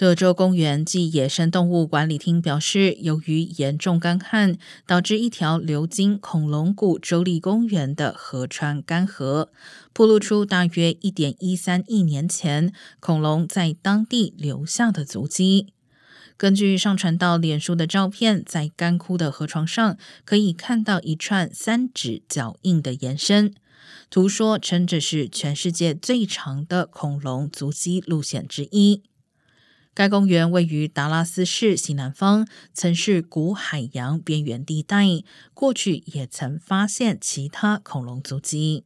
德州公园暨野生动物管理厅表示，由于严重干旱，导致一条流经恐龙谷州立公园的河川干涸，暴露出大约一点一三亿年前恐龙在当地留下的足迹。根据上传到脸书的照片，在干枯的河床上可以看到一串三指脚印的延伸。图说称这是全世界最长的恐龙足迹路线之一。该公园位于达拉斯市西南方，曾是古海洋边缘地带，过去也曾发现其他恐龙足迹。